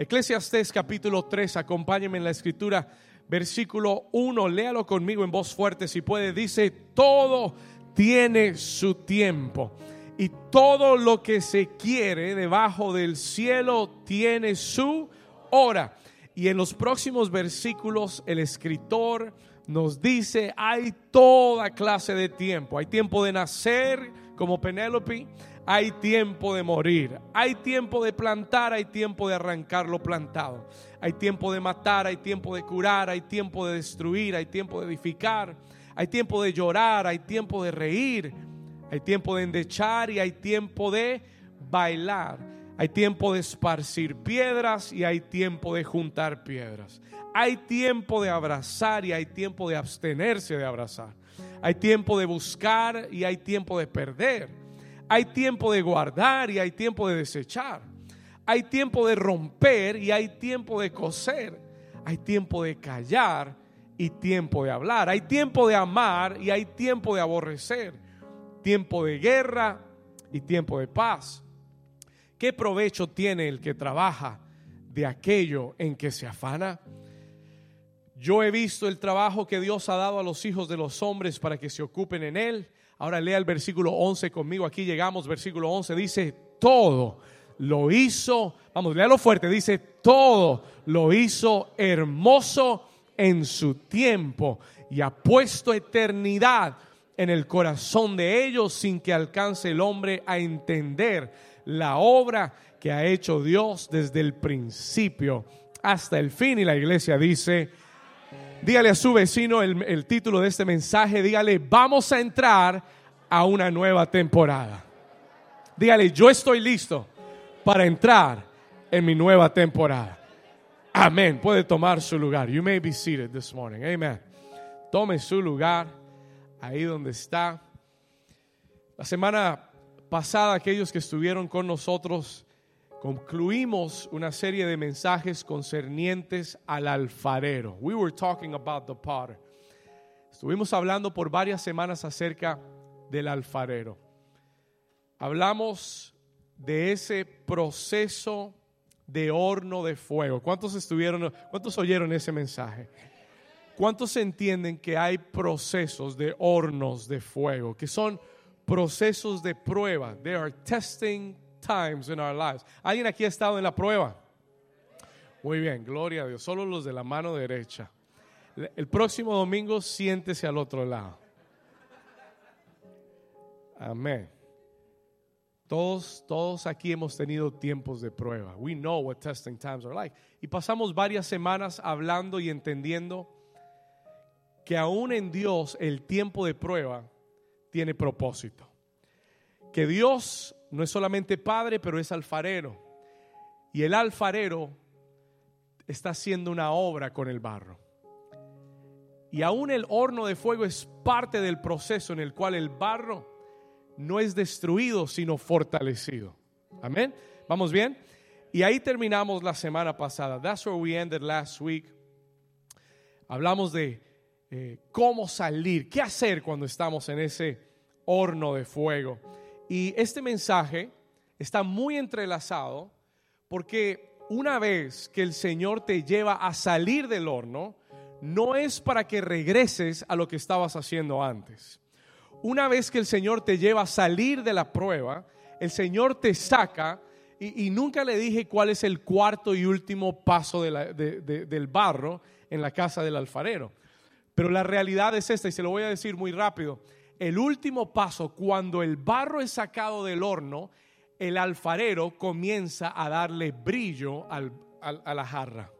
Eclesiastés capítulo 3, acompáñenme en la escritura, versículo 1, léalo conmigo en voz fuerte si puede, dice, todo tiene su tiempo y todo lo que se quiere debajo del cielo tiene su hora. Y en los próximos versículos el escritor nos dice, hay toda clase de tiempo. Hay tiempo de nacer como Penélope, hay tiempo de morir, hay tiempo de plantar, hay tiempo de arrancar lo plantado, hay tiempo de matar, hay tiempo de curar, hay tiempo de destruir, hay tiempo de edificar, hay tiempo de llorar, hay tiempo de reír, hay tiempo de endechar y hay tiempo de bailar. Hay tiempo de esparcir piedras y hay tiempo de juntar piedras. Hay tiempo de abrazar y hay tiempo de abstenerse de abrazar. Hay tiempo de buscar y hay tiempo de perder. Hay tiempo de guardar y hay tiempo de desechar. Hay tiempo de romper y hay tiempo de coser. Hay tiempo de callar y tiempo de hablar. Hay tiempo de amar y hay tiempo de aborrecer. Tiempo de guerra y tiempo de paz. ¿Qué provecho tiene el que trabaja de aquello en que se afana? Yo he visto el trabajo que Dios ha dado a los hijos de los hombres para que se ocupen en él. Ahora lea el versículo 11 conmigo. Aquí llegamos, versículo 11 dice, todo lo hizo, vamos, léalo fuerte, dice, todo lo hizo hermoso en su tiempo y ha puesto eternidad en el corazón de ellos sin que alcance el hombre a entender la obra que ha hecho Dios desde el principio hasta el fin. Y la iglesia dice, Dígale a su vecino el, título de este mensaje. Dígale, vamos a entrar a una nueva temporada. Dígale, yo estoy listo para entrar en mi nueva temporada. Amén. Puede tomar su lugar. You may be seated this morning. Amen. Tome su lugar ahí donde está. La semana pasada, aquellos que estuvieron con nosotros concluimos una serie de mensajes concernientes al alfarero. We were talking about the potter. Estuvimos hablando por varias semanas acerca del alfarero. Hablamos de ese proceso de horno de fuego. ¿Cuántos estuvieron, cuántos oyeron ese mensaje? ¿Cuántos entienden que hay procesos de hornos de fuego, que son procesos de prueba? They are testing times in our lives. ¿Alguien aquí ha estado en la prueba? Muy bien, gloria a Dios. Solo los de la mano derecha. El próximo domingo siéntese al otro lado. Amén. Todos, todos aquí hemos tenido tiempos de prueba. We know what testing times are like. Y pasamos varias semanas hablando y entendiendo que aún en Dios el tiempo de prueba tiene propósito. Que Dios no es solamente padre, pero es alfarero. Y el alfarero está haciendo una obra con el barro. Y aún el horno de fuego es parte del proceso en el cual el barro no es destruido, sino fortalecido. Amén. ¿Vamos bien? Y ahí terminamos la semana pasada. That's where we ended last week. Hablamos de eh, cómo salir, qué hacer cuando estamos en ese horno de fuego. Y este mensaje está muy entrelazado porque una vez que el Señor te lleva a salir del horno, no es para que regreses a lo que estabas haciendo antes. Una vez que el Señor te lleva a salir de la prueba, el Señor te saca y, nunca le dije cuál es el cuarto y último paso del barro en la casa del alfarero. Pero la realidad es esta y se lo voy a decir muy rápido el último paso, cuando el barro es sacado del horno, el alfarero comienza a darle brillo a la jarra.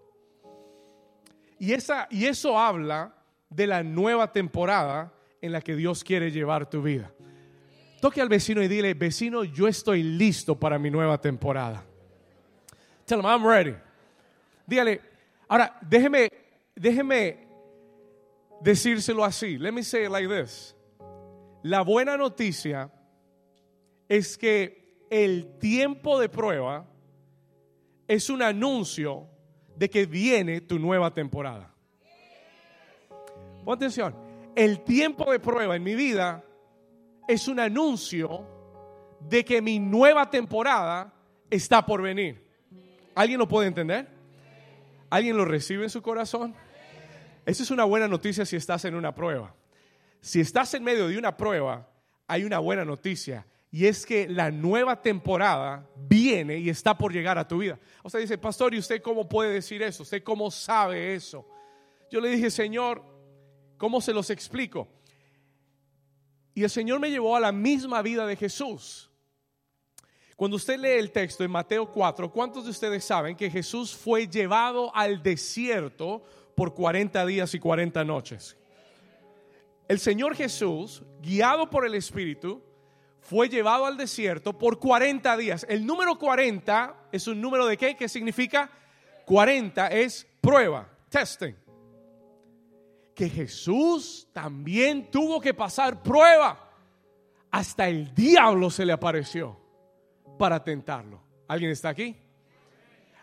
Y, eso habla de la nueva temporada en la que Dios quiere llevar tu vida. Toque al vecino y dile, vecino, yo estoy listo para mi nueva temporada. Tell him, I'm ready. Dígale, ahora, déjeme, déjeme decírselo así. Let me say it like this. La buena noticia es que el tiempo de prueba es un anuncio de que viene tu nueva temporada. Pon atención, el tiempo de prueba en mi vida es un anuncio de que mi nueva temporada está por venir. ¿Alguien lo puede entender? ¿Alguien lo recibe en su corazón? Esa es una buena noticia si estás en una prueba. Si estás en medio de una prueba, hay una buena noticia y es que la nueva temporada viene y está por llegar a tu vida. Usted dice, pastor, ¿y usted cómo puede decir eso? ¿Usted cómo sabe eso? Yo le dije, Señor, ¿cómo se los explico? Y el Señor me llevó a la misma vida de Jesús. Cuando usted lee el texto en Mateo 4, ¿cuántos de ustedes saben que Jesús fue llevado al desierto por 40 días y 40 noches? El Señor Jesús, guiado por el Espíritu, fue llevado al desierto por 40 días. El número 40 es un número de qué? ¿Qué significa? 40 es prueba, testing. Que Jesús también tuvo que pasar prueba. Hasta el diablo se le apareció para tentarlo. ¿Alguien está aquí?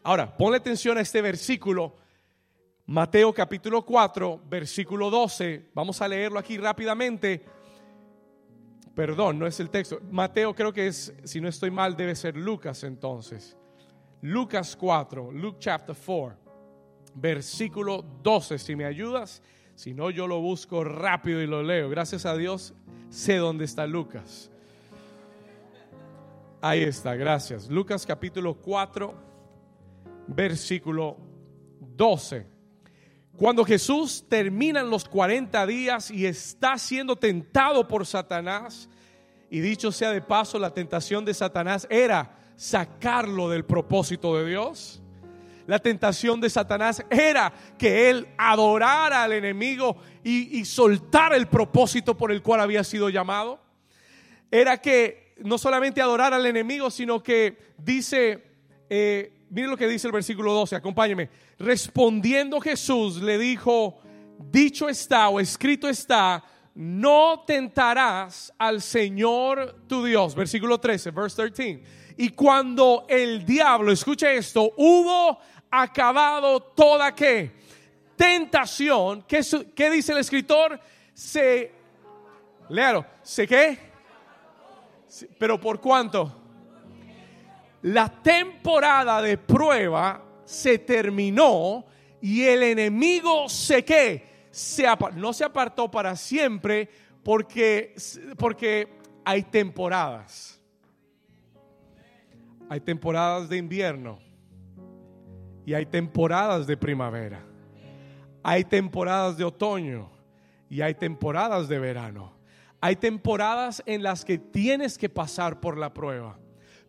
Ahora, ponle atención a este versículo. Mateo capítulo 4, versículo 12. Vamos a leerlo aquí rápidamente Perdón, no es el texto. Mateo creo que es, si no estoy mal, debe ser Lucas entonces. Lucas 4, Luke chapter 4, versículo 12. Si me ayudas, si no, yo lo busco rápido y lo leo. Gracias a Dios, sé dónde está Lucas. Ahí está, gracias. Lucas capítulo 4, versículo 12. Cuando Jesús termina los 40 días y está siendo tentado por Satanás, y dicho sea de paso, la tentación de Satanás era sacarlo del propósito de Dios. La tentación de Satanás era que él adorara al enemigo y, soltara el propósito por el cual había sido llamado. Era que no solamente adorara al enemigo, sino que dice, eh, Miren lo que dice el versículo 12, acompáñeme. Respondiendo Jesús le dijo, dicho está o escrito está, no tentarás al Señor tu Dios. Versículo 13, verse 13. Y cuando el diablo, escuche esto, hubo acabado toda que tentación, ¿qué, ¿qué, dice el escritor? Se, léalo, ¿se qué? Pero por cuánto? La temporada de prueba se terminó y el enemigo se qué, se no se apartó para siempre porque, porque hay temporadas. Hay temporadas de invierno y hay temporadas de primavera. Hay temporadas de otoño y hay temporadas de verano. Hay temporadas en las que tienes que pasar por la prueba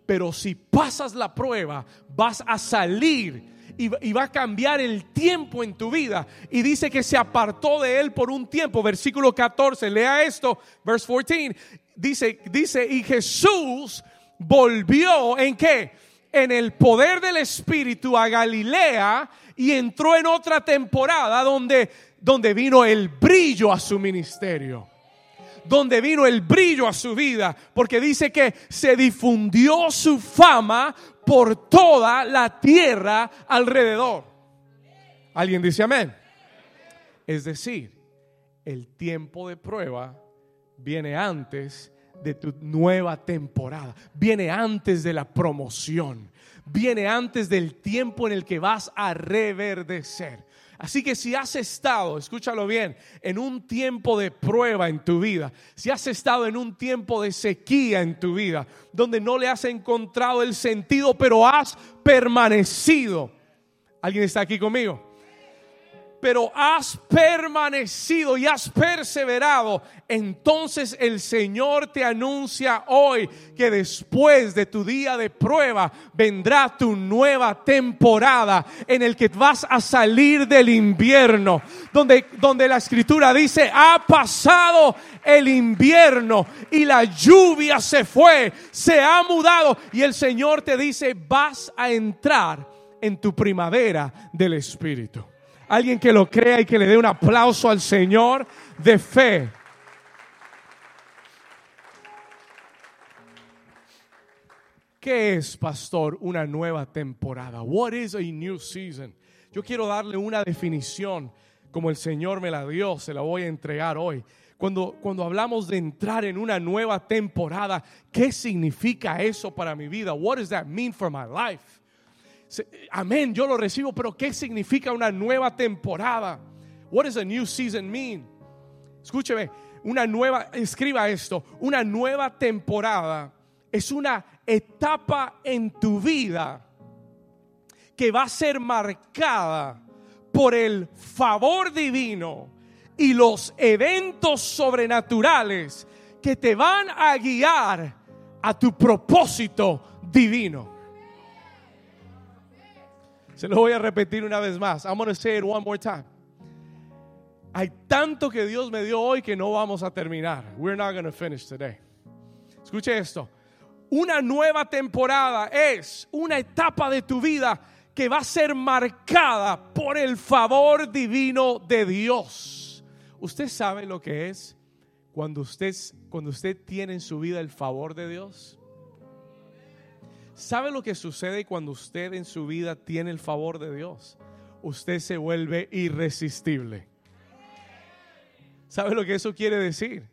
pero si pasas la prueba, vas a salir y, va a cambiar el tiempo en tu vida. Y dice que se apartó de él por un tiempo. Versículo 14, lea esto, verse 14. Dice, dice, y Jesús volvió en qué? En el poder del Espíritu a Galilea y entró en otra temporada donde, donde vino el brillo a su ministerio donde vino el brillo a su vida, porque dice que se difundió su fama por toda la tierra alrededor. ¿Alguien dice amén? Es decir, el tiempo de prueba viene antes de tu nueva temporada, viene antes de la promoción, viene antes del tiempo en el que vas a reverdecer. Así que si has estado, escúchalo bien, en un tiempo de prueba en tu vida, si has estado en un tiempo de sequía en tu vida, donde no le has encontrado el sentido, pero has permanecido. ¿Alguien está aquí conmigo? Pero has permanecido y has perseverado, entonces el Señor te anuncia hoy que después de tu día de prueba vendrá tu nueva temporada en el que vas a salir del invierno, donde, donde la escritura dice, ha pasado el invierno y la lluvia se fue, se ha mudado y el Señor te dice, vas a entrar en tu primavera del Espíritu. Alguien que lo crea y que le dé un aplauso al Señor de fe. ¿Qué es, pastor, una nueva temporada? What is a new season? Yo quiero darle una definición como el Señor me la dio, se la voy a entregar hoy. Cuando, cuando hablamos de entrar en una nueva temporada, ¿qué significa eso para mi vida? What does that mean for my life? Amén, yo lo recibo, pero ¿qué significa una nueva temporada? What does a new season mean? Escúcheme, una nueva, escriba esto, una nueva temporada es una etapa en tu vida que va a ser marcada por el favor divino y los eventos sobrenaturales que te van a guiar a tu propósito divino. Se lo voy a repetir una vez más. I'm going to say it one more time. Hay tanto que Dios me dio hoy que no vamos a terminar. We're not going to finish today. Escuche esto. Una nueva temporada es una etapa de tu vida que va a ser marcada por el favor divino de Dios. ¿Usted sabe lo que es cuando usted, cuando usted tiene en su vida el favor de Dios? ¿Sabe lo que sucede cuando usted en su vida tiene el favor de Dios? Usted se vuelve irresistible. ¿Sabe lo que eso quiere decir?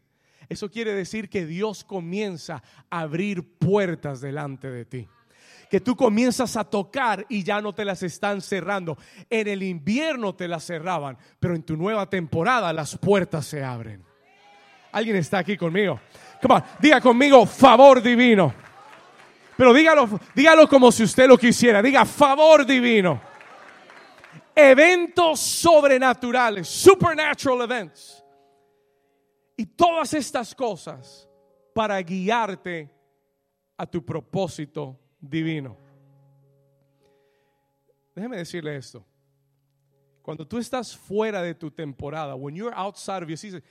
Eso quiere decir que Dios comienza a abrir puertas delante de ti. Que tú comienzas a tocar y ya no te las están cerrando. En el invierno te las cerraban, pero en tu nueva temporada las puertas se abren. ¿Alguien está aquí conmigo? Come on, diga conmigo favor divino. Pero dígalo, dígalo como si usted lo quisiera. Diga favor divino. Eventos sobrenaturales, supernatural events. Y todas estas cosas para guiarte a tu propósito divino. Déjeme decirle esto. Cuando tú estás fuera de tu temporada, when you're outside of your season,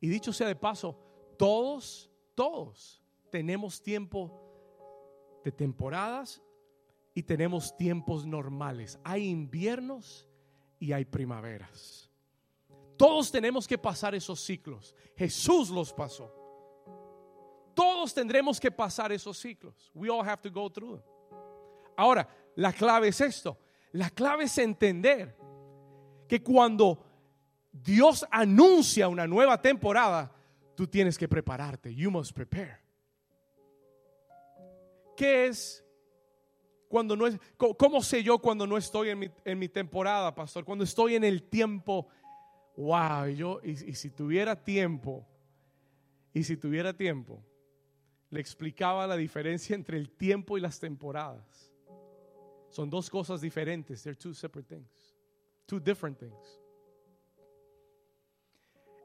y dicho sea de paso, todos, todos tenemos tiempo de temporadas y tenemos tiempos normales. Hay inviernos y hay primaveras. Todos tenemos que pasar esos ciclos. Jesús los pasó. Todos tendremos que pasar esos ciclos. We all have to go through them. Ahora, la clave es esto. La clave es entender que cuando Dios anuncia una nueva temporada, tú tienes que prepararte. You must prepare. ¿Qué es cuando no es, cómo sé yo cuando no estoy en mi, en mi temporada, pastor? Cuando estoy en el tiempo, wow, y yo, y, si tuviera tiempo, y si tuviera tiempo, le explicaba la diferencia entre el tiempo y las temporadas. Son dos cosas diferentes. They're two separate things. Two different things.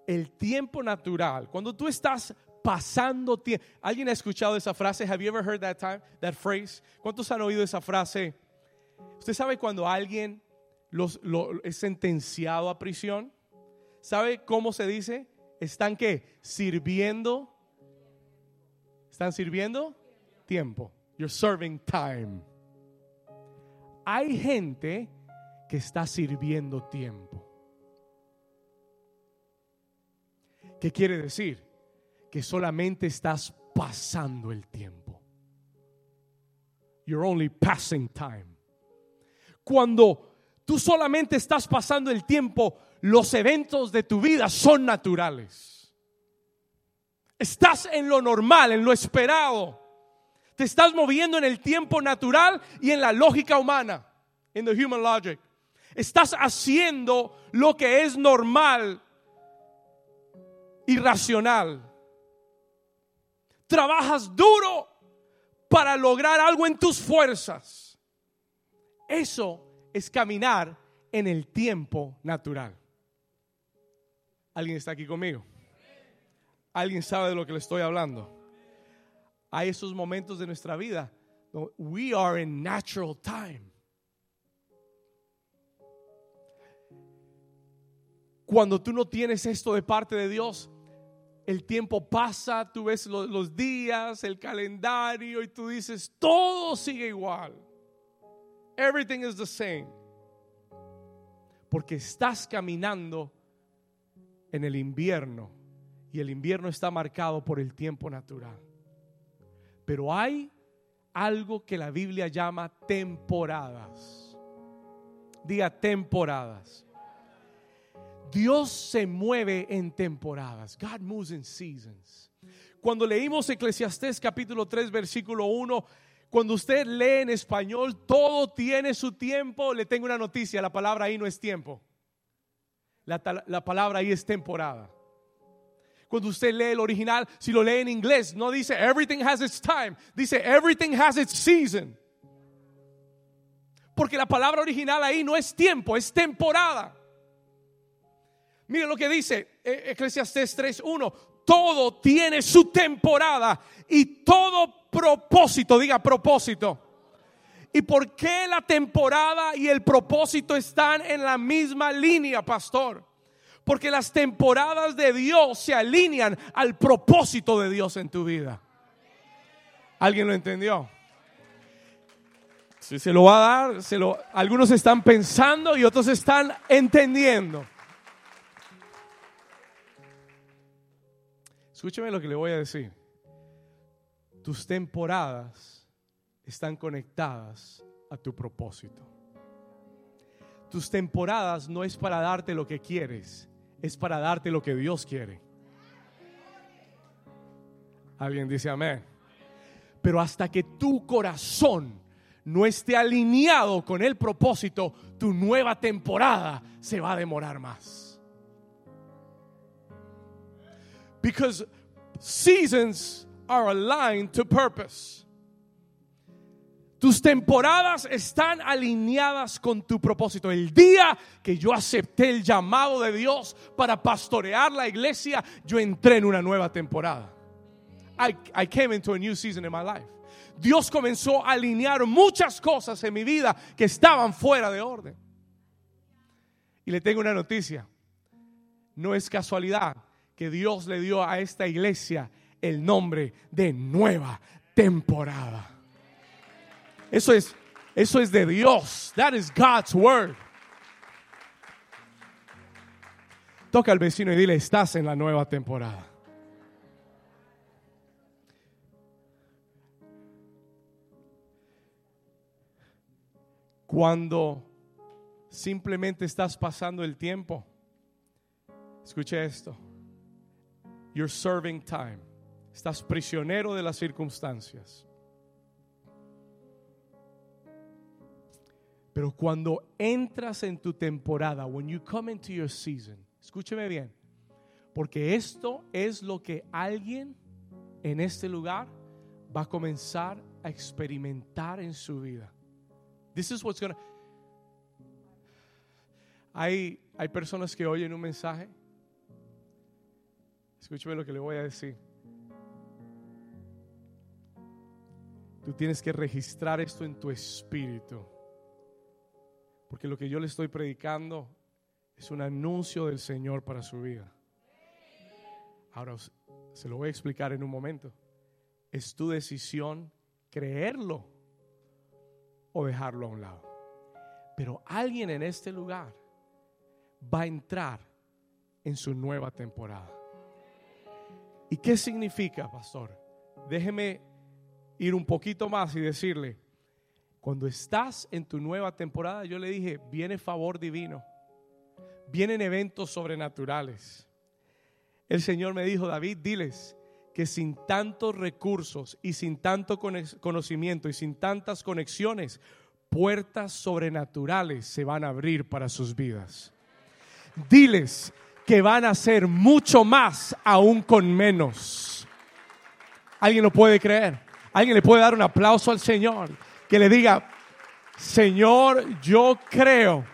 El tiempo natural, cuando tú estás pasando tiempo. ¿Alguien ha escuchado esa frase? Have you ever heard that time, that phrase? ¿Cuántos han oído esa frase? ¿Usted sabe cuando alguien los, lo, es sentenciado a prisión? ¿Sabe cómo se dice? ¿Están qué? Sirviendo. ¿Están sirviendo? Tiempo. You're serving time. Hay gente que está sirviendo tiempo. ¿Qué quiere decir? Solamente estás pasando el tiempo. You're only passing time. Cuando tú solamente estás pasando el tiempo, los eventos de tu vida son naturales. Estás en lo normal, en lo esperado. Te estás moviendo en el tiempo natural y en la lógica humana, en the human logic. Estás haciendo lo que es normal y racional trabajas duro para lograr algo en tus fuerzas. Eso es caminar en el tiempo natural. ¿Alguien está aquí conmigo? ¿Alguien sabe de lo que le estoy hablando? Hay esos momentos de nuestra vida. We are in natural time. Cuando tú no tienes esto de parte de Dios, el tiempo pasa, tú ves los, días, el calendario y tú dices, todo sigue igual. Everything is the same. Porque estás caminando en el invierno y el invierno está marcado por el tiempo natural. Pero hay algo que la Biblia llama temporadas. Diga temporadas. Dios se mueve en temporadas. God moves in seasons. Cuando leímos Eclesiastés capítulo 3 versículo 1, Cuando usted lee en español, todo tiene su tiempo. Le tengo una noticia, la palabra ahí no es tiempo. La, la, palabra ahí es temporada. Cuando usted lee el original, si lo lee en inglés, no dice everything has its time, dice everything has its season. Porque la palabra original ahí no es tiempo, es temporada. Mire lo que dice e, Eclesiastés 3.1. Todo tiene su temporada y todo propósito, diga propósito. ¿Y por qué la temporada y el propósito están en la misma línea, pastor? Porque las temporadas de Dios se alinean al propósito de Dios en tu vida. ¿Alguien lo entendió? Si se lo va a dar, se lo, algunos están pensando y otros están entendiendo. Escúcheme lo que le voy a decir. Tus temporadas están conectadas a tu propósito. Tus temporadas no es para darte lo que quieres, es para darte lo que Dios quiere. Alguien dice amén. Pero hasta que tu corazón no esté alineado con el propósito, tu nueva temporada se va a demorar más. Because seasons are aligned to purpose. Tus temporadas están alineadas con tu propósito. El día que yo acepté el llamado de Dios para pastorear la iglesia, yo entré en una nueva temporada. I, I came into a new season in my life. Dios comenzó a alinear muchas cosas en mi vida que estaban fuera de orden. Y le tengo una noticia. No es casualidad que Dios le dio a esta iglesia el nombre de nueva temporada. Eso es, eso es de Dios. That is God's word. Toca al vecino y dile, estás en la nueva temporada. Cuando simplemente estás pasando el tiempo, escuche esto, you're serving time, estás prisionero de las circunstancias. Pero cuando entras en tu temporada, when you come into your season, escúcheme bien, porque esto es lo que alguien en este lugar va a comenzar a experimentar en su vida. This is what's gonna. Hay, hay personas que oyen un mensaje. Escúcheme lo que le voy a decir. Tú tienes que registrar esto en tu espíritu. Porque lo que yo le estoy predicando es un anuncio del Señor para su vida. Ahora se lo voy a explicar en un momento. Es tu decisión creerlo o dejarlo a un lado. Pero alguien en este lugar va a entrar en su nueva temporada. ¿Y qué significa, pastor? Déjeme ir un poquito más y decirle, cuando estás en tu nueva temporada, yo le dije, viene favor divino, vienen eventos sobrenaturales. El Señor me dijo, David, diles que sin tantos recursos y sin tanto conocimiento y sin tantas conexiones, puertas sobrenaturales se van a abrir para sus vidas. Diles que van a ser mucho más aún con menos. ¿Alguien lo puede creer? ¿Alguien le puede dar un aplauso al Señor? que le diga, Señor, yo creo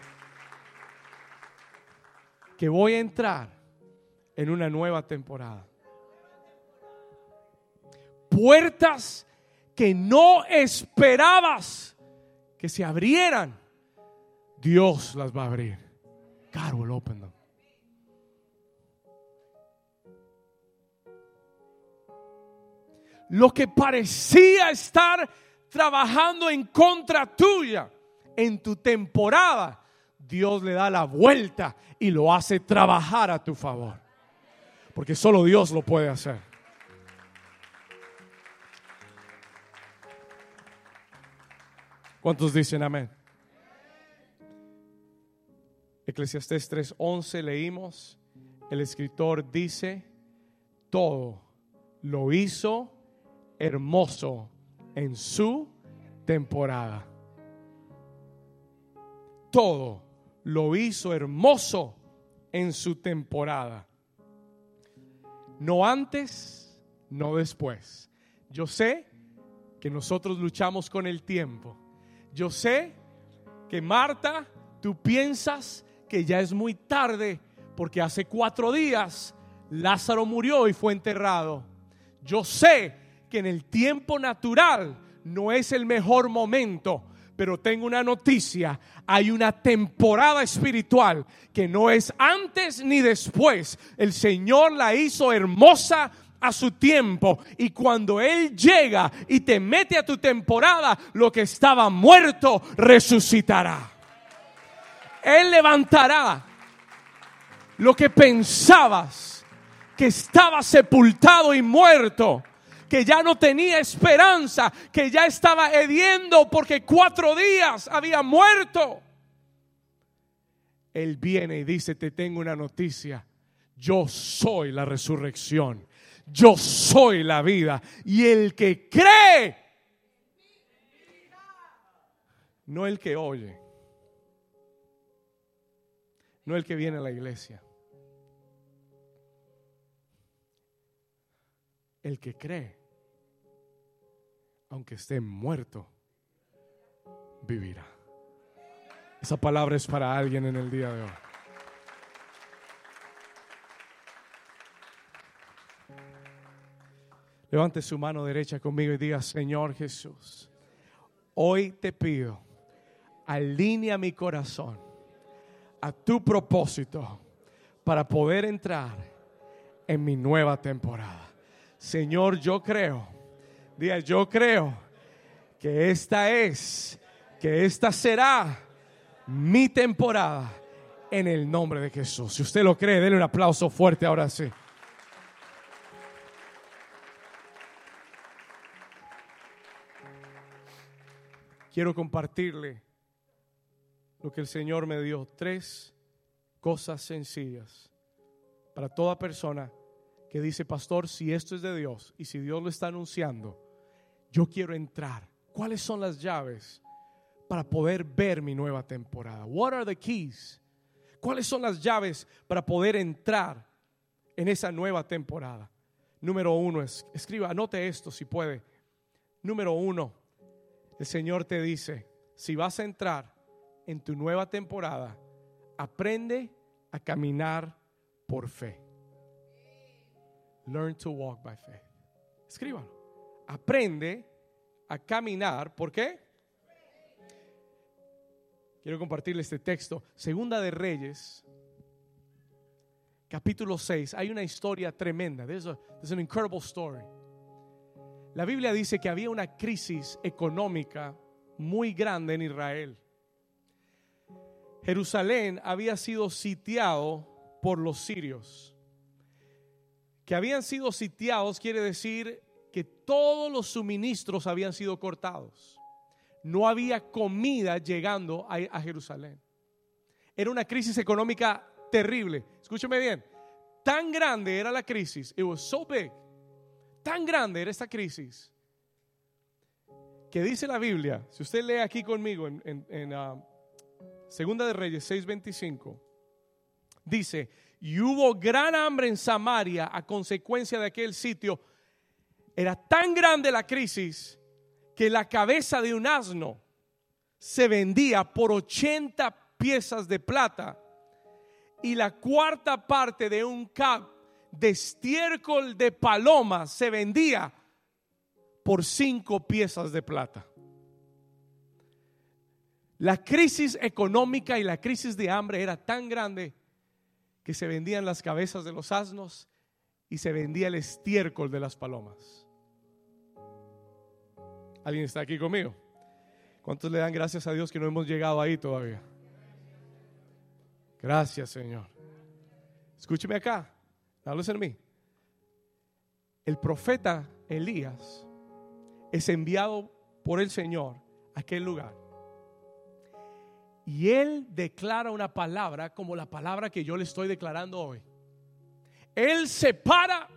que voy a entrar en una nueva temporada. Puertas que no esperabas que se abrieran, Dios las va a abrir. God will open them. Lo que parecía estar trabajando en contra tuya en tu temporada, Dios le da la vuelta y lo hace trabajar a tu favor. Porque solo Dios lo puede hacer. ¿Cuántos dicen amén? Eclesiastés 3:11 leímos, el escritor dice, todo lo hizo hermoso en su temporada. Todo lo hizo hermoso en su temporada. No antes, no después. Yo sé que nosotros luchamos con el tiempo. Yo sé que Marta, tú piensas que ya es muy tarde porque hace cuatro días Lázaro murió y fue enterrado. Yo sé que en el tiempo natural no es el mejor momento, pero tengo una noticia. Hay una temporada espiritual que no es antes ni después. El Señor la hizo hermosa a su tiempo. Y cuando Él llega y te mete a tu temporada, lo que estaba muerto resucitará. Él levantará lo que pensabas que estaba sepultado y muerto, que ya no tenía esperanza, que ya estaba hediendo porque cuatro días había muerto. Él viene y dice, te tengo una noticia, yo soy la resurrección, yo soy la vida. Y el que cree, no el que oye, no el que viene a la iglesia. El que cree, aunque esté muerto, vivirá. Esa palabra es para alguien en el día de hoy. Levante su mano derecha conmigo y diga, Señor Jesús, hoy te pido, alinea mi corazón a tu propósito para poder entrar en mi nueva temporada. Señor, yo creo, diga, yo creo que esta es, que esta será mi temporada en el nombre de Jesús. Si usted lo cree, denle un aplauso fuerte ahora sí. Quiero compartirle lo que el Señor me dio. Tres cosas sencillas para toda persona que dice, pastor, si esto es de Dios y si Dios lo está anunciando, yo quiero entrar. ¿Cuáles son las llaves para poder ver mi nueva temporada? What are the keys? ¿Cuáles son las llaves para poder entrar en esa nueva temporada? Número uno es, escriba, anote esto si puede. Número uno, el Señor te dice, si vas a entrar en tu nueva temporada, aprende a caminar por fe. Learn to walk by faith. Escríbalo. Aprende a caminar. ¿Por qué? Quiero compartirle este texto. Segunda de Reyes, capítulo 6. Hay una historia tremenda. There's, a, there's an incredible story. La Biblia dice que había una crisis económica muy grande en Israel. Jerusalén había sido sitiado por los sirios. Que habían sido sitiados quiere decir todos los suministros habían sido cortados. No había comida llegando a, Jerusalén. Era una crisis económica terrible. Escúcheme bien. Tan grande era la crisis. It was so big. Tan grande era esta crisis. Que dice la Biblia. Si usted lee aquí conmigo en, uh, Segunda de Reyes 6:25. Dice, y hubo gran hambre en Samaria a consecuencia de aquel sitio. Era tan grande la crisis que la cabeza de un asno se vendía por 80 piezas de plata y la cuarta parte de un cap de estiércol de paloma se vendía por cinco piezas de plata. La crisis económica y la crisis de hambre era tan grande que se vendían las cabezas de los asnos y se vendía el estiércol de las palomas. ¿Alguien está aquí conmigo? ¿Cuántos le dan gracias a Dios que no hemos llegado ahí todavía? Gracias, Señor. Escúcheme acá. Háblese en mí. El profeta Elías es enviado por el Señor a aquel lugar y él declara una palabra como la palabra que yo le estoy declarando hoy. Él se para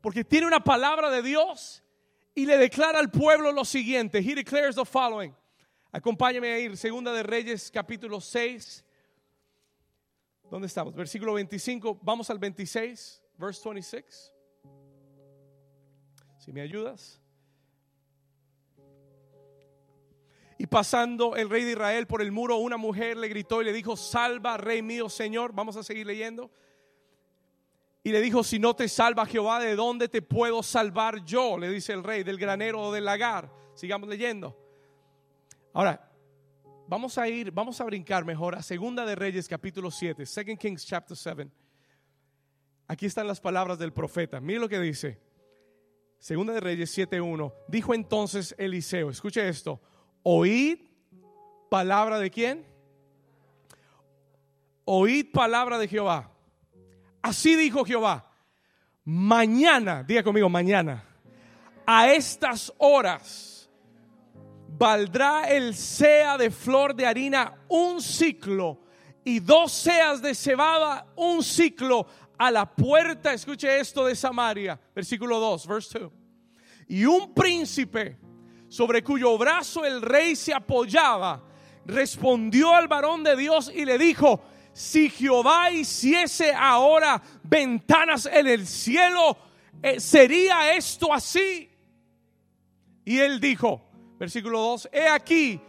porque tiene una palabra de Dios y le declara al pueblo lo siguiente. He declares the following. Acompáñame a ir, Segunda de Reyes, capítulo 6. ¿Dónde estamos? Versículo 25. Vamos al 26, verse 26. Si me ayudas. Y pasando el rey de Israel por el muro, una mujer le gritó y le dijo, salva, rey mío, Señor. Vamos a seguir leyendo. Y le dijo, si no te salva Jehová, ¿de dónde te puedo salvar yo? Le dice el rey, del granero o del lagar. Sigamos leyendo. Ahora, vamos a ir, vamos a brincar mejor a Segunda de Reyes capítulo 7, Second Kings chapter 7. Aquí están las palabras del profeta. Mire lo que dice. Segunda de Reyes 7:1. Dijo entonces Eliseo, escuche esto, oíd palabra de quién? Oíd palabra de Jehová. Así dijo Jehová, mañana, diga conmigo, mañana, a estas horas, valdrá el sea de flor de harina un ciclo y dos seas de cebada un ciclo a la puerta, escuche esto de Samaria, versículo 2, verse 2. Y un príncipe sobre cuyo brazo el rey se apoyaba, respondió al varón de Dios y le dijo, si Jehová hiciese ahora ventanas en el cielo, eh, ¿sería esto así? Y él dijo, versículo 2, he aquí,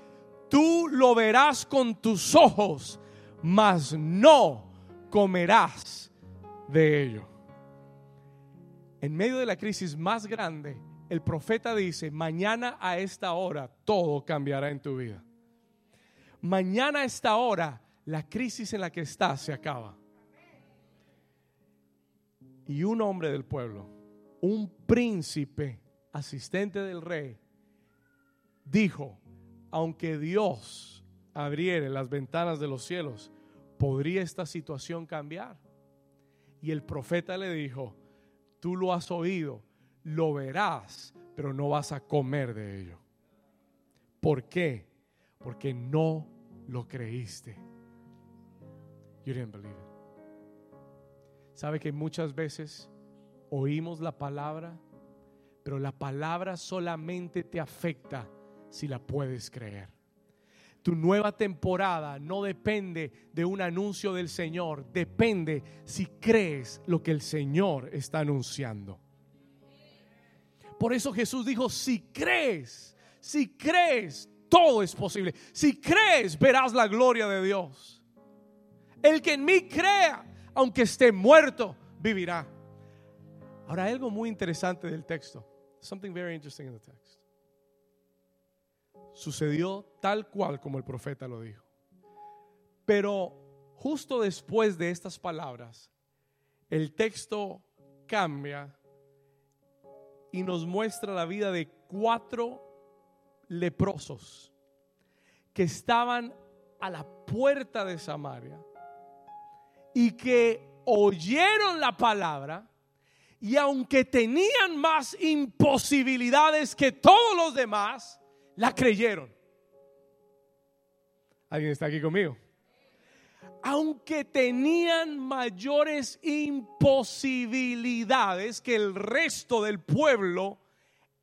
tú lo verás con tus ojos, mas no comerás de ello. En medio de la crisis más grande, el profeta dice, mañana a esta hora todo cambiará en tu vida. Mañana a esta hora la crisis en la que estás se acaba. Y un hombre del pueblo, un príncipe, asistente del rey, dijo, aunque Dios abriere las ventanas de los cielos, ¿podría esta situación cambiar? Y el profeta le dijo, tú lo has oído, lo verás, pero no vas a comer de ello. ¿Por qué? Porque no lo creíste. You. Sabe que muchas veces oímos la palabra, pero la palabra solamente te afecta si la puedes creer. Tu nueva temporada no depende de un anuncio del Señor, depende si crees lo que el Señor está anunciando. Por eso Jesús dijo, si crees, si crees, todo es posible. Si crees, verás la gloria de Dios. El que en mí crea, aunque esté muerto, vivirá. Ahora, algo muy interesante del texto. Something very interesting in the text. Sucedió tal cual como el profeta lo dijo. Pero justo después de estas palabras, el texto cambia y nos muestra la vida de cuatro leprosos que estaban a la puerta de Samaria y que oyeron la palabra y aunque tenían más imposibilidades que todos los demás, la creyeron. ¿Alguien está aquí conmigo? Aunque tenían mayores imposibilidades que el resto del pueblo,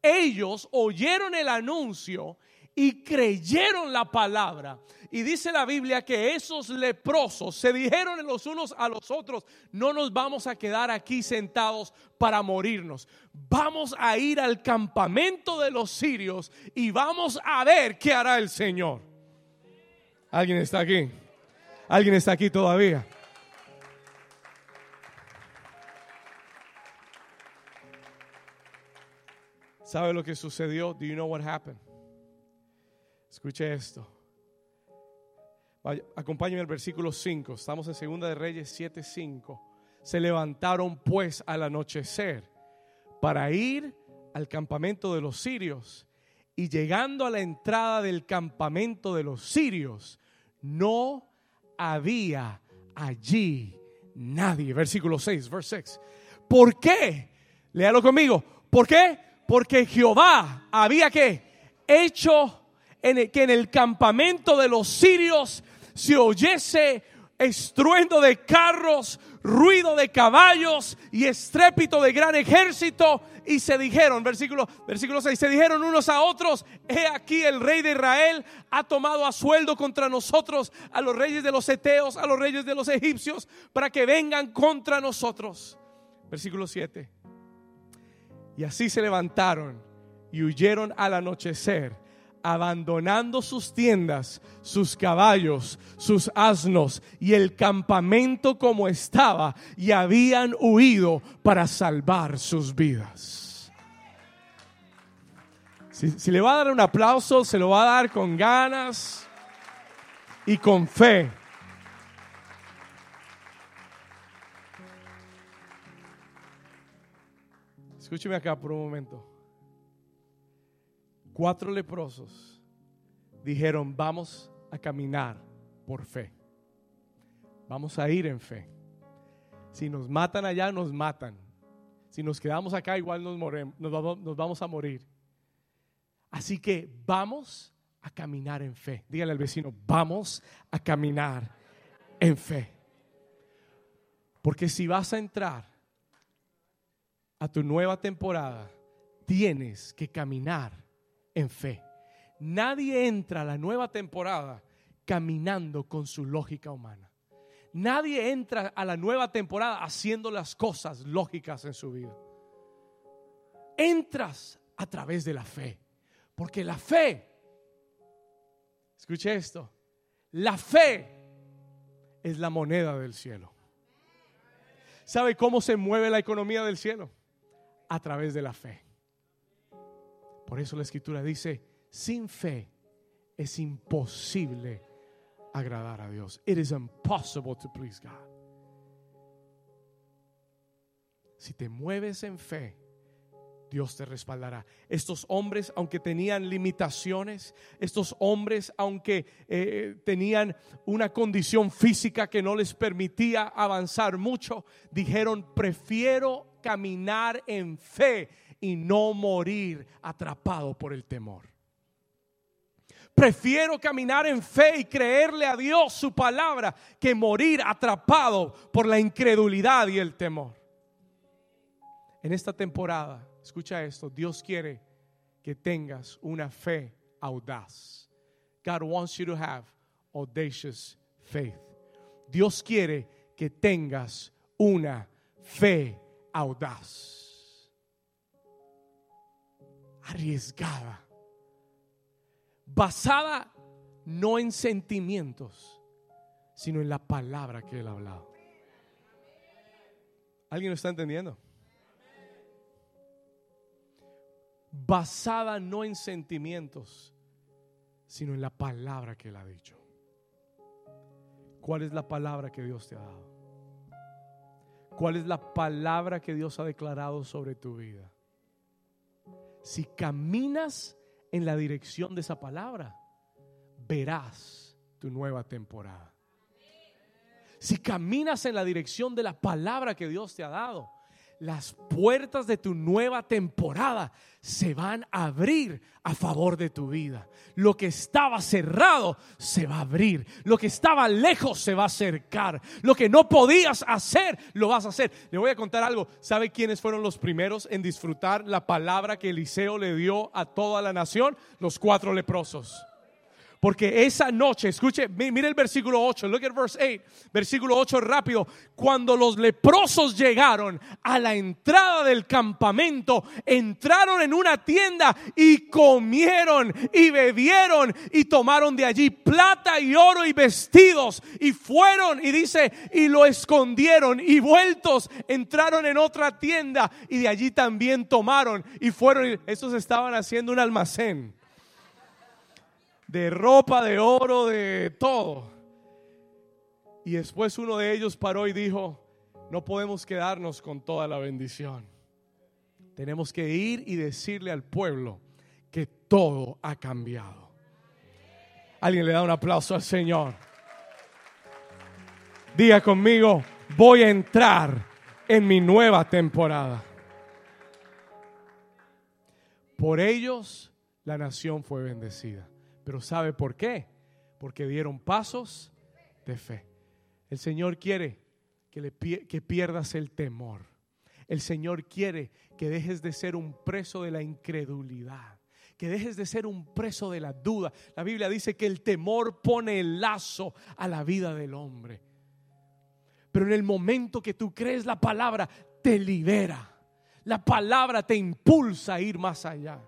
ellos oyeron el anuncio y creyeron la palabra. Y dice la Biblia que esos leprosos se dijeron los unos a los otros, no nos vamos a quedar aquí sentados para morirnos. Vamos a ir al campamento de los sirios y vamos a ver qué hará el Señor. ¿Alguien está aquí? ¿Alguien está aquí todavía? ¿Sabe lo que sucedió? Do you know what happened? Escuche esto. Acompáñenme al versículo 5. Estamos en Segunda de Reyes 7:5. Se levantaron pues al anochecer para ir al campamento de los sirios y llegando a la entrada del campamento de los sirios no había allí nadie. Versículo 6, verse 6. ¿Por qué? Léalo conmigo. ¿Por qué? Porque Jehová había que hecho que en el campamento de los sirios se oyese estruendo de carros, ruido de caballos y estrépito de gran ejército. Y se dijeron, versículo, versículo 6, se dijeron unos a otros, he aquí el rey de Israel ha tomado a sueldo contra nosotros, a los reyes de los eteos, a los reyes de los egipcios, para que vengan contra nosotros. Versículo 7. Y así se levantaron y huyeron al anochecer abandonando sus tiendas, sus caballos, sus asnos y el campamento como estaba, y habían huido para salvar sus vidas. Si, le va a dar un aplauso, se lo va a dar con ganas y con fe. Escúcheme acá por un momento cuatro leprosos dijeron, vamos a caminar por fe. Vamos a ir en fe. Si nos matan allá, nos matan. Si nos quedamos acá, igual nos, nos, vamos, a morir. Así que vamos a caminar en fe. Dígale al vecino, vamos a caminar en fe. Porque si vas a entrar a tu nueva temporada, tienes que caminar en fe. Nadie entra a la nueva temporada caminando con su lógica humana. Nadie entra a la nueva temporada haciendo las cosas lógicas en su vida. Entras a través de la fe. Porque la fe, escuche esto, la fe es la moneda del cielo. ¿Sabe cómo se mueve la economía del cielo? A través de la fe. Por eso la escritura dice, sin fe es imposible agradar a Dios. It is impossible to please God. Si te mueves en fe, Dios te respaldará. Estos hombres, aunque tenían limitaciones, estos hombres, aunque eh, tenían una condición física que no les permitía avanzar mucho, dijeron, prefiero caminar en fe y no morir atrapado por el temor. Prefiero caminar en fe y creerle a Dios su palabra que morir atrapado por la incredulidad y el temor. En esta temporada, escucha esto, Dios quiere que tengas una fe audaz. God wants you to have audacious faith. Dios quiere que tengas una fe audaz arriesgada, basada no en sentimientos, sino en la palabra que él ha hablado. ¿Alguien lo está entendiendo? Basada no en sentimientos, sino en la palabra que él ha dicho. ¿Cuál es la palabra que Dios te ha dado? ¿Cuál es la palabra que Dios ha declarado sobre tu vida? Si caminas en la dirección de esa palabra, verás tu nueva temporada. Si caminas en la dirección de la palabra que Dios te ha dado, las puertas de tu nueva temporada se van a abrir a favor de tu vida. Lo que estaba cerrado se va a abrir. Lo que estaba lejos se va a acercar. Lo que no podías hacer, lo vas a hacer. Le voy a contar algo. ¿Sabe quiénes fueron los primeros en disfrutar la palabra que Eliseo le dio a toda la nación? Los cuatro leprosos. Porque esa noche, escuche, mire el versículo 8, look at verse 8, versículo 8 rápido. Cuando los leprosos llegaron a la entrada del campamento, entraron en una tienda y comieron y bebieron y tomaron de allí plata y oro y vestidos y fueron y dice, y lo escondieron y vueltos entraron en otra tienda y de allí también tomaron y fueron, estos estaban haciendo un almacén de ropa, de oro, de todo. Y después uno de ellos paró y dijo, no podemos quedarnos con toda la bendición. Tenemos que ir y decirle al pueblo que todo ha cambiado. Alguien le da un aplauso al Señor. Diga conmigo, voy a entrar en mi nueva temporada. Por ellos la nación fue bendecida. Pero ¿sabe por qué? Porque dieron pasos de fe. El Señor quiere que, le, que pierdas el temor. El Señor quiere que dejes de ser un preso de la incredulidad, que dejes de ser un preso de la duda. La Biblia dice que el temor pone el lazo a la vida del hombre. Pero en el momento que tú crees la palabra, te libera. La palabra te impulsa a ir más allá.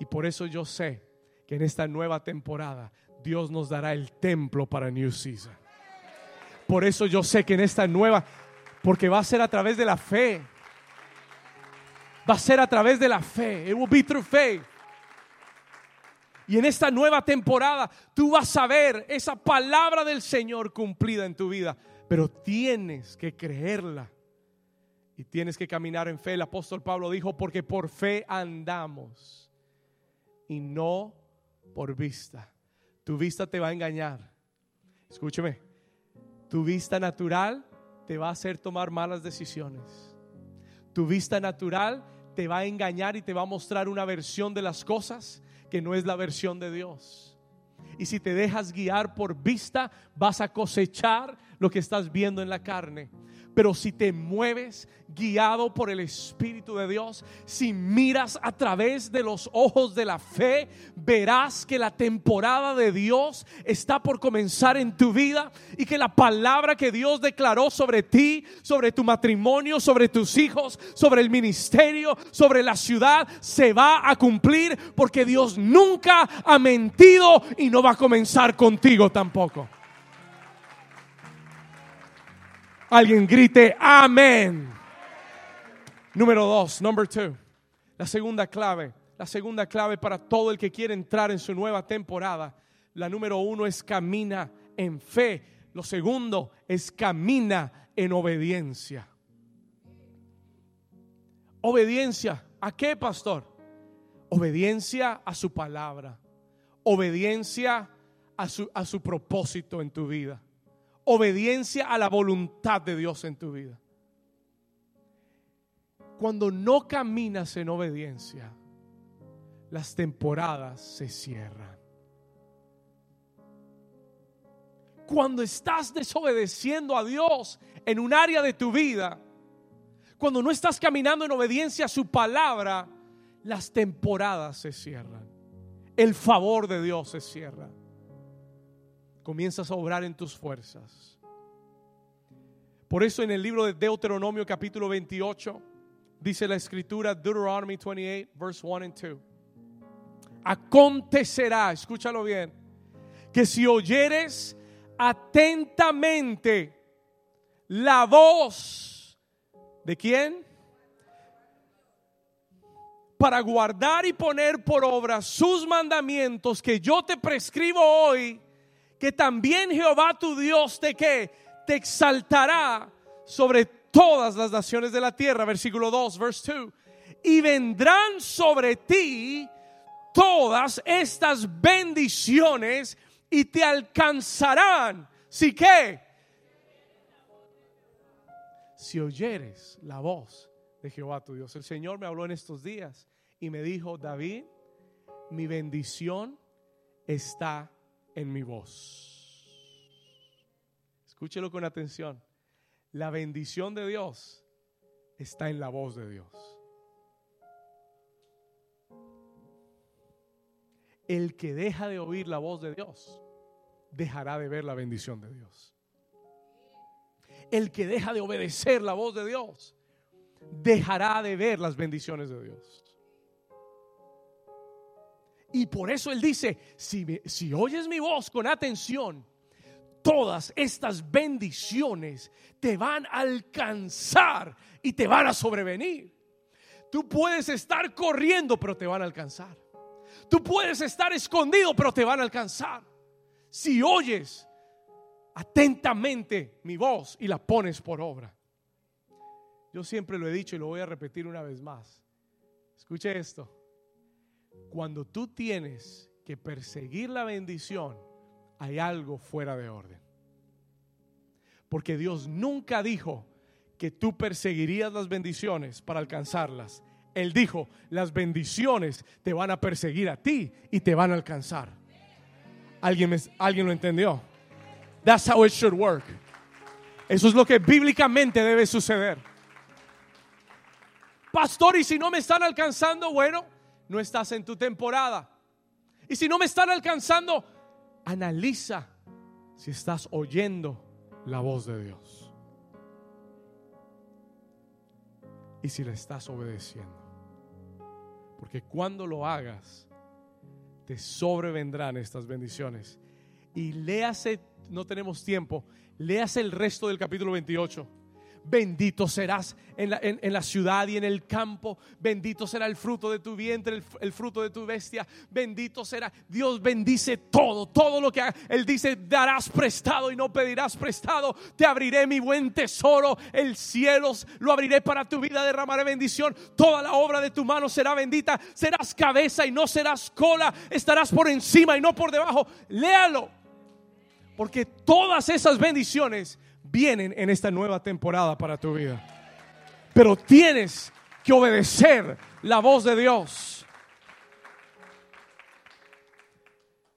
Y por eso yo sé que en esta nueva temporada Dios nos dará el templo para New Season. Por eso yo sé que en esta nueva, porque va a ser a través de la fe. Va a ser a través de la fe. It will be through faith. Y en esta nueva temporada tú vas a ver esa palabra del Señor cumplida en tu vida. Pero tienes que creerla. Y tienes que caminar en fe. El apóstol Pablo dijo, porque por fe andamos. Y no por vista. Tu vista te va a engañar. Escúcheme. Tu vista natural te va a hacer tomar malas decisiones. Tu vista natural te va a engañar y te va a mostrar una versión de las cosas que no es la versión de Dios. Y si te dejas guiar por vista, vas a cosechar lo que estás viendo en la carne. Pero si te mueves guiado por el Espíritu de Dios, si miras a través de los ojos de la fe, verás que la temporada de Dios está por comenzar en tu vida y que la palabra que Dios declaró sobre ti, sobre tu matrimonio, sobre tus hijos, sobre el ministerio, sobre la ciudad, se va a cumplir porque Dios nunca ha mentido y no va a comenzar contigo tampoco. Alguien grite amén. Número dos, number two. La segunda clave, la segunda clave para todo el que quiere entrar en su nueva temporada. La número uno es camina en fe. Lo segundo es camina en obediencia. Obediencia. ¿A qué, pastor? Obediencia a su palabra. Obediencia a su, a su propósito en tu vida obediencia a la voluntad de Dios en tu vida. Cuando no caminas en obediencia, las temporadas se cierran. Cuando estás desobedeciendo a Dios en un área de tu vida, cuando no estás caminando en obediencia a su palabra, las temporadas se cierran. El favor de Dios se cierra comienzas a obrar en tus fuerzas. Por eso en el libro de Deuteronomio capítulo 28 dice la escritura Deuteronomy 28 verse 1 and 2. Acontecerá, escúchalo bien, que si oyeres atentamente la voz de quién? Para guardar y poner por obra sus mandamientos que yo te prescribo hoy, que también Jehová tu Dios te que te exaltará sobre todas las naciones de la tierra, versículo 2, verse 2. Y vendrán sobre ti todas estas bendiciones y te alcanzarán. Si que si oyeres la voz de Jehová tu Dios. El Señor me habló en estos días y me dijo, David, mi bendición está en mi voz. Escúchelo con atención. La bendición de Dios está en la voz de Dios. El que deja de oír la voz de Dios, dejará de ver la bendición de Dios. El que deja de obedecer la voz de Dios, dejará de ver las bendiciones de Dios. Y por eso Él dice, si, si oyes mi voz con atención, todas estas bendiciones te van a alcanzar y te van a sobrevenir. Tú puedes estar corriendo, pero te van a alcanzar. Tú puedes estar escondido, pero te van a alcanzar. Si oyes atentamente mi voz y la pones por obra. Yo siempre lo he dicho y lo voy a repetir una vez más. Escuche esto cuando tú tienes que perseguir la bendición, hay algo fuera de orden. Porque Dios nunca dijo que tú perseguirías las bendiciones para alcanzarlas. Él dijo, las bendiciones te van a perseguir a ti y te van a alcanzar. ¿Alguien, ¿Alguien lo entendió? That's how it should work. Eso es lo que bíblicamente debe suceder. Pastor, y si no me están alcanzando, bueno, no estás en tu temporada. Y si no me están alcanzando, analiza si estás oyendo la voz de Dios. Y si le estás obedeciendo. Porque cuando lo hagas, te sobrevendrán estas bendiciones. Y léase, no tenemos tiempo, léase el resto del capítulo 28 Bendito serás en la, ciudad y en el campo. Bendito será el fruto de tu vientre, el, fruto de tu bestia. Bendito será. Dios bendice todo, todo lo que haga. Él dice, darás prestado y no pedirás prestado. Te abriré mi buen tesoro. El cielo lo abriré para tu vida. Derramaré bendición. Toda la obra de tu mano será bendita. Serás cabeza y no serás cola. Estarás por encima y no por debajo. Léalo. Porque todas esas bendiciones vienen en esta nueva temporada para tu vida. Pero tienes que obedecer la voz de Dios.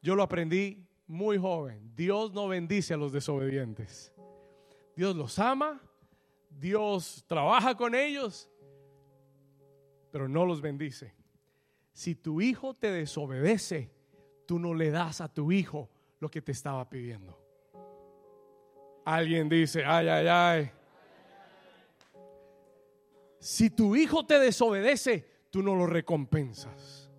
Yo lo aprendí muy joven. Dios no bendice a los desobedientes. Dios los ama, Dios trabaja con ellos, pero no los bendice. Si tu hijo te desobedece, tú no le das a tu hijo lo que te estaba pidiendo. Alguien dice, ay, ay, ay. Si tu hijo te desobedece, tú no lo recompensas.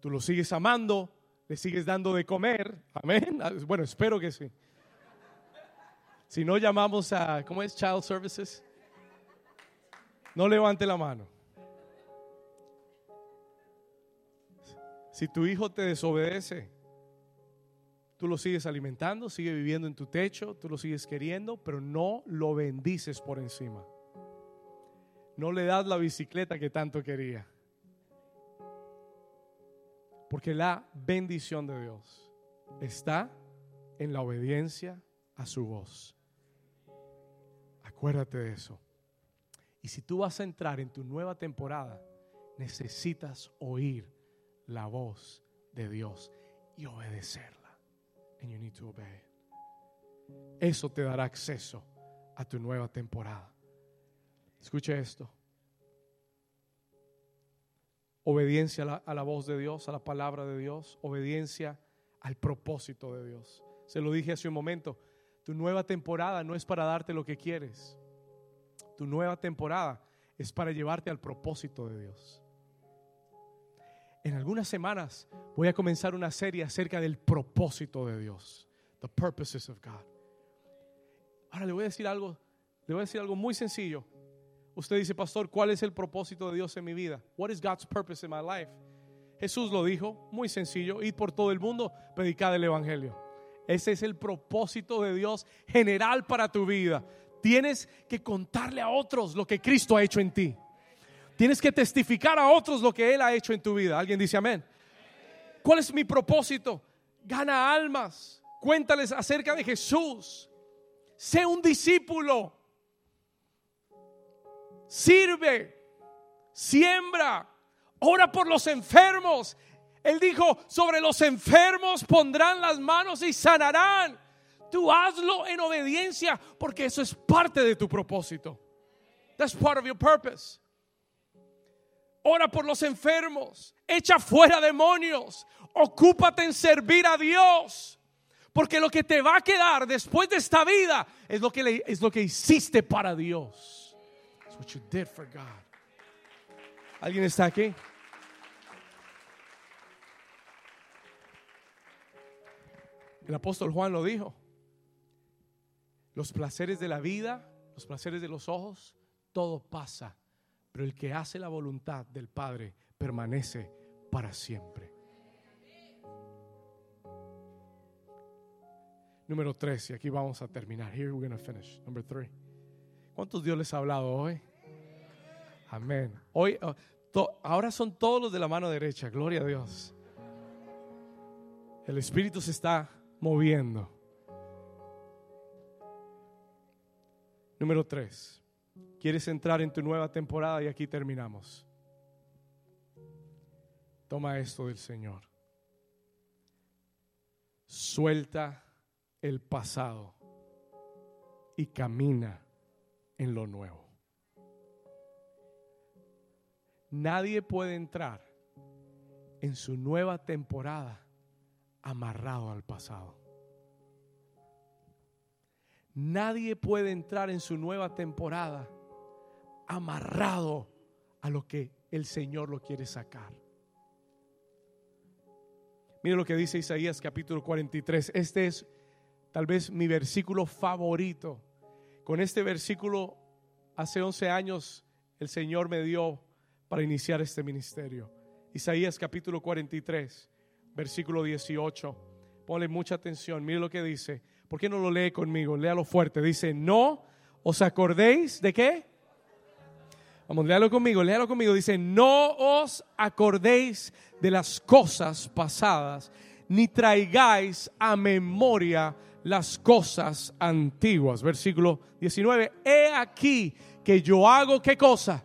Tú lo sigues amando, le sigues dando de comer. Amén. Bueno, espero que sí. Si no llamamos a, ¿cómo es? Child Services. No levante la mano. Si tu hijo te desobedece, Tú lo sigues alimentando, sigue viviendo en tu techo, tú lo sigues queriendo, pero no lo bendices por encima. No le das la bicicleta que tanto quería. Porque la bendición de Dios está en la obediencia a su voz. Acuérdate de eso. Y si tú vas a entrar en tu nueva temporada, necesitas oír la voz de Dios y obedecerla and you need to obey. Eso te dará acceso a tu nueva temporada. Escuche esto. Obediencia a la, a la, voz de Dios, a la palabra de Dios, obediencia al propósito de Dios. Se lo dije hace un momento, tu nueva temporada no es para darte lo que quieres. Tu nueva temporada es para llevarte al propósito de Dios. En algunas semanas voy a comenzar una serie acerca del propósito de Dios. The purposes of God. Ahora le voy a decir algo, le voy a decir algo muy sencillo. Usted dice, pastor, ¿cuál es el propósito de Dios en mi vida? What is God's purpose in my life? Jesús lo dijo, muy sencillo, ir por todo el mundo, predicar el evangelio. Ese es el propósito de Dios general para tu vida. Tienes que contarle a otros lo que Cristo ha hecho en ti. Tienes que testificar a otros lo que Él ha hecho en tu vida. ¿Alguien dice amén? ¿Cuál es mi propósito? Gana almas. Cuéntales acerca de Jesús. Sé un discípulo. Sirve. Siembra. Ora por los enfermos. Él dijo, sobre los enfermos pondrán las manos y sanarán. Tú hazlo en obediencia porque eso es parte de tu propósito. That's part of your purpose ora por los enfermos, echa fuera demonios, ocúpate en servir a Dios. Porque lo que te va a quedar después de esta vida es lo que, es lo que hiciste para Dios. did for God. ¿Alguien está aquí? El apóstol Juan lo dijo. Los placeres de la vida, los placeres de los ojos, todo pasa pero el que hace la voluntad del Padre permanece para siempre. Número tres, y aquí vamos a terminar. Here we're going to finish. Number three. ¿Cuántos Dios les ha hablado hoy? Amén. Hoy, oh, ahora son todos los de la mano derecha. Gloria a Dios. El Espíritu se está moviendo. Número tres. ¿Quieres entrar en tu nueva temporada? Y aquí terminamos. Toma esto del Señor. Suelta el pasado y camina en lo nuevo. Nadie puede entrar en su nueva temporada amarrado al pasado. Nadie puede entrar en su nueva temporada amarrado a lo que el Señor lo quiere sacar. Mire lo que dice Isaías capítulo 43. Este es tal vez mi versículo favorito. Con este versículo, hace 11 años, el Señor me dio para iniciar este ministerio. Isaías capítulo 43, versículo 18. Ponle mucha atención, mire lo que dice. ¿Por qué no lo lee conmigo? Léalo fuerte. Dice, no os acordéis de qué? Vamos, léalo conmigo, léalo conmigo. Dice, no os acordéis de las cosas pasadas, ni traigáis a memoria las cosas antiguas. Versículo 19, he aquí que yo hago qué cosa.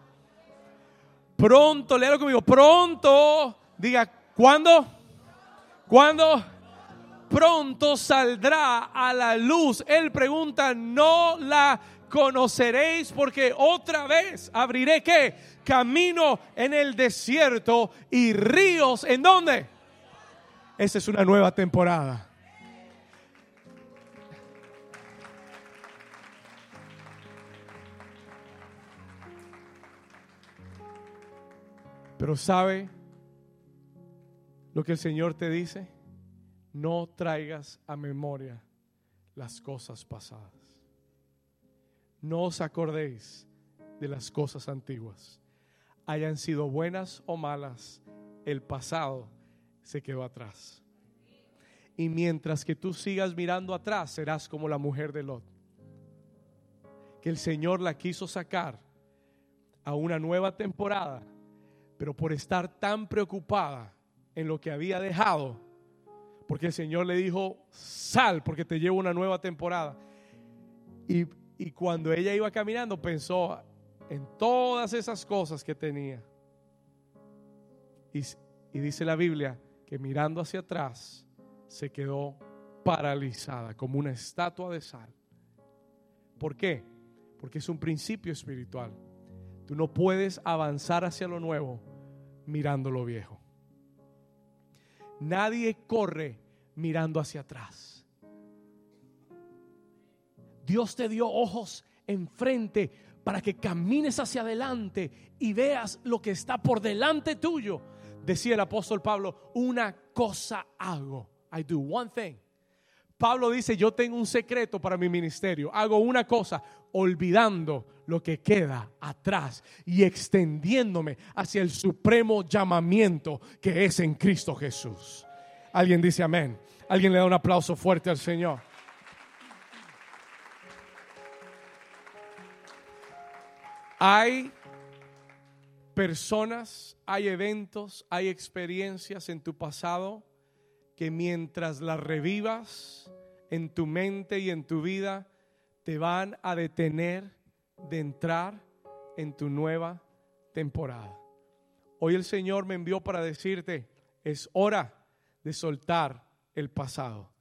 Pronto, léalo conmigo, pronto, diga, ¿cuándo? ¿Cuándo? Pronto saldrá a la luz. Él pregunta, no la conoceréis porque otra vez abriré qué? Camino en el desierto y ríos en dónde? Esa es una nueva temporada. Pero ¿sabe lo que el Señor te dice? No traigas a memoria las cosas pasadas no os acordéis de las cosas antiguas. Hayan sido buenas o malas, el pasado se quedó atrás. Y mientras que tú sigas mirando atrás, serás como la mujer de Lot. Que el Señor la quiso sacar a una nueva temporada, pero por estar tan preocupada en lo que había dejado, porque el Señor le dijo, sal, porque te llevo una nueva temporada. Y y cuando ella iba caminando pensó en todas esas cosas que tenía. Y, y dice la Biblia que mirando hacia atrás se quedó paralizada como una estatua de sal. ¿Por qué? Porque es un principio espiritual. Tú no puedes avanzar hacia lo nuevo mirando lo viejo. Nadie corre mirando hacia atrás. Dios te dio ojos enfrente para que camines hacia adelante y veas lo que está por delante tuyo. Decía el apóstol Pablo, una cosa hago. I do one thing. Pablo dice, yo tengo un secreto para mi ministerio. Hago una cosa, olvidando lo que queda atrás y extendiéndome hacia el supremo llamamiento que es en Cristo Jesús. Alguien dice amén. Alguien le da un aplauso fuerte al Señor. Hay personas, hay eventos, hay experiencias en tu pasado que mientras las revivas en tu mente y en tu vida, te van a detener de entrar en tu nueva temporada. Hoy el Señor me envió para decirte, es hora de soltar el pasado.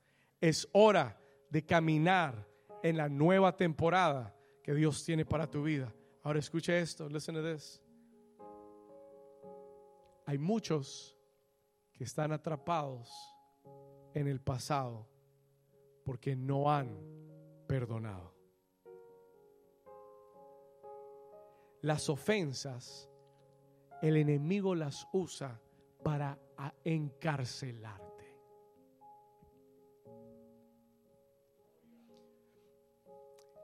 Es hora de caminar en la nueva temporada que Dios tiene para tu vida. Ahora escuche esto, listen to this. Hay muchos que están atrapados en el pasado porque no han perdonado. Las ofensas, el enemigo las usa para encarcelarte.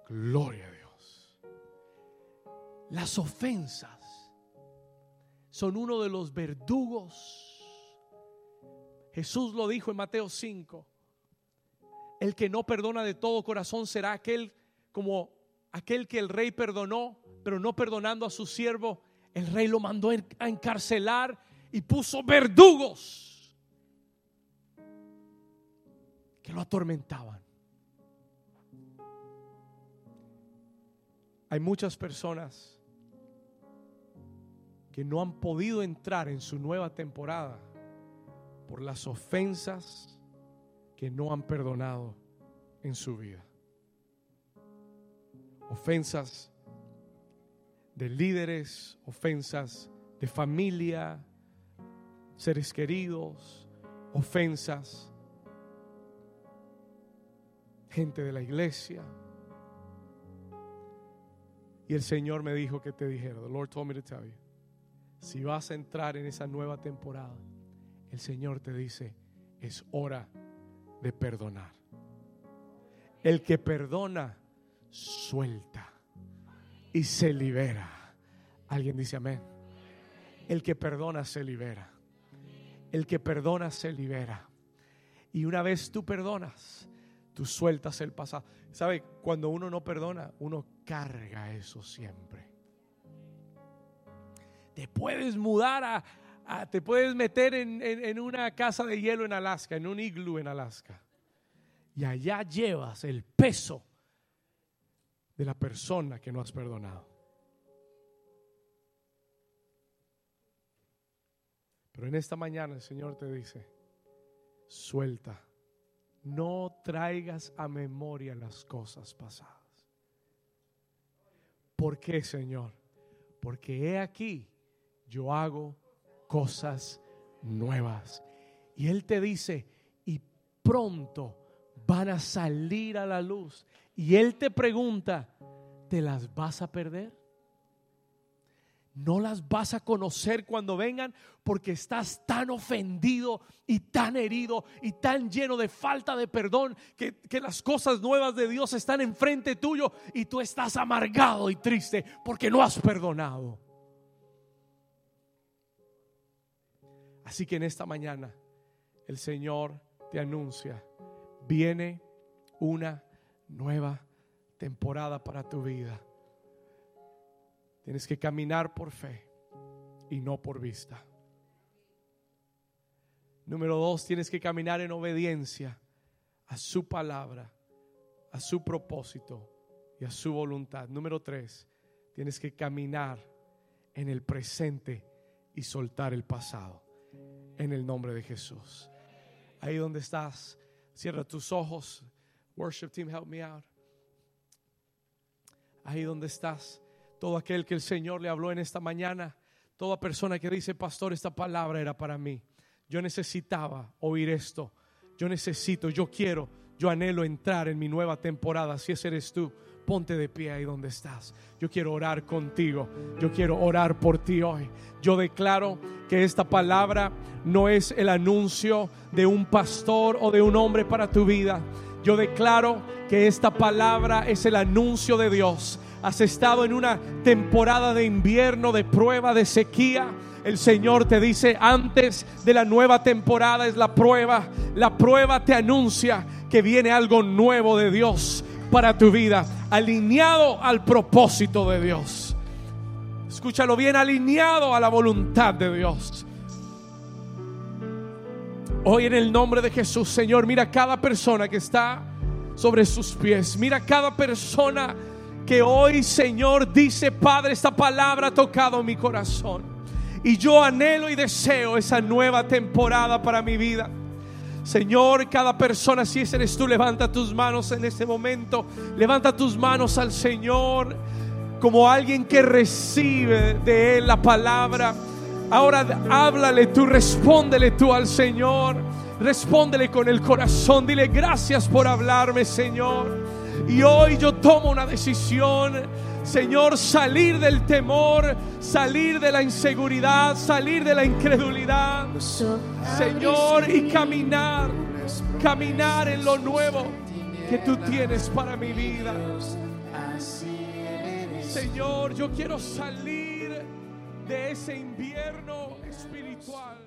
Gloria a Dios. Las ofensas son uno de los verdugos. Jesús lo dijo en Mateo 5. El que no perdona de todo corazón será aquel como aquel que el rey perdonó, pero no perdonando a su siervo, el rey lo mandó a encarcelar y puso verdugos que lo atormentaban. Hay muchas personas que no han podido entrar en su nueva temporada por las ofensas que no han perdonado en su vida. Ofensas de líderes, ofensas de familia, seres queridos, ofensas, gente de la iglesia. Y el Señor me dijo que te dijera, the Lord told me to tell you, si vas a entrar en esa nueva temporada, el Señor te dice, es hora de perdonar. El que perdona, suelta y se libera. Alguien dice amén. El que perdona se libera. El que perdona se libera. Y una vez tú perdonas, tú sueltas el pasado. ¿Sabe? Cuando uno no perdona, uno carga eso siempre. Te puedes mudar a, te puedes meter en, en una casa de hielo en Alaska, en un iglú en Alaska. Y allá llevas el peso de la persona que no has perdonado. Pero en esta mañana el Señor te dice, suelta, no traigas a memoria las cosas pasadas. ¿Por qué, Señor? Porque he aquí, yo hago cosas nuevas. Y Él te dice, y pronto van a salir a la luz. Y Él te pregunta, ¿te las vas a perder? No las vas a conocer cuando vengan porque estás tan ofendido y tan herido y tan lleno de falta de perdón que, las cosas nuevas de Dios están enfrente tuyo y tú estás amargado y triste porque no has perdonado. Así que en esta mañana el Señor te anuncia, viene una nueva temporada para tu vida. Tienes que caminar por fe y no por vista. Número dos, tienes que caminar en obediencia a su palabra, a su propósito y a su voluntad. Número tres, tienes que caminar en el presente y soltar el pasado. En el nombre de Jesús. Ahí donde estás, cierra tus ojos. Worship team, help me out. Ahí donde estás todo aquel que el Señor le habló en esta mañana, toda persona que dice, pastor, esta palabra era para mí. Yo necesitaba oír esto. Yo necesito, yo quiero, yo anhelo entrar en mi nueva temporada. Si ese eres tú, ponte de pie ahí donde estás. Yo quiero orar contigo. Yo quiero orar por ti hoy. Yo declaro que esta palabra no es el anuncio de un pastor o de un hombre para tu vida. Yo declaro que esta palabra es el anuncio de Dios has estado en una temporada de invierno, de prueba, de sequía, el Señor te dice, antes de la nueva temporada es la prueba. La prueba te anuncia que viene algo nuevo de Dios para tu vida, alineado al propósito de Dios. Escúchalo bien, alineado a la voluntad de Dios. Hoy en el nombre de Jesús, Señor, mira cada persona que está sobre sus pies. Mira cada persona que hoy, Señor, dice, Padre, esta palabra ha tocado mi corazón. Y yo anhelo y deseo esa nueva temporada para mi vida. Señor, cada persona, si ese eres tú, levanta tus manos en este momento. Levanta tus manos al Señor como alguien que recibe de Él la palabra. Ahora háblale tú, respóndele tú al Señor. Respóndele con el corazón. Dile gracias por hablarme, Señor. Y hoy yo tomo una decisión, Señor, salir del temor, salir de la inseguridad, salir de la incredulidad, Señor, y caminar, caminar en lo nuevo que tú tienes para mi vida. Señor, yo quiero salir de ese invierno espiritual.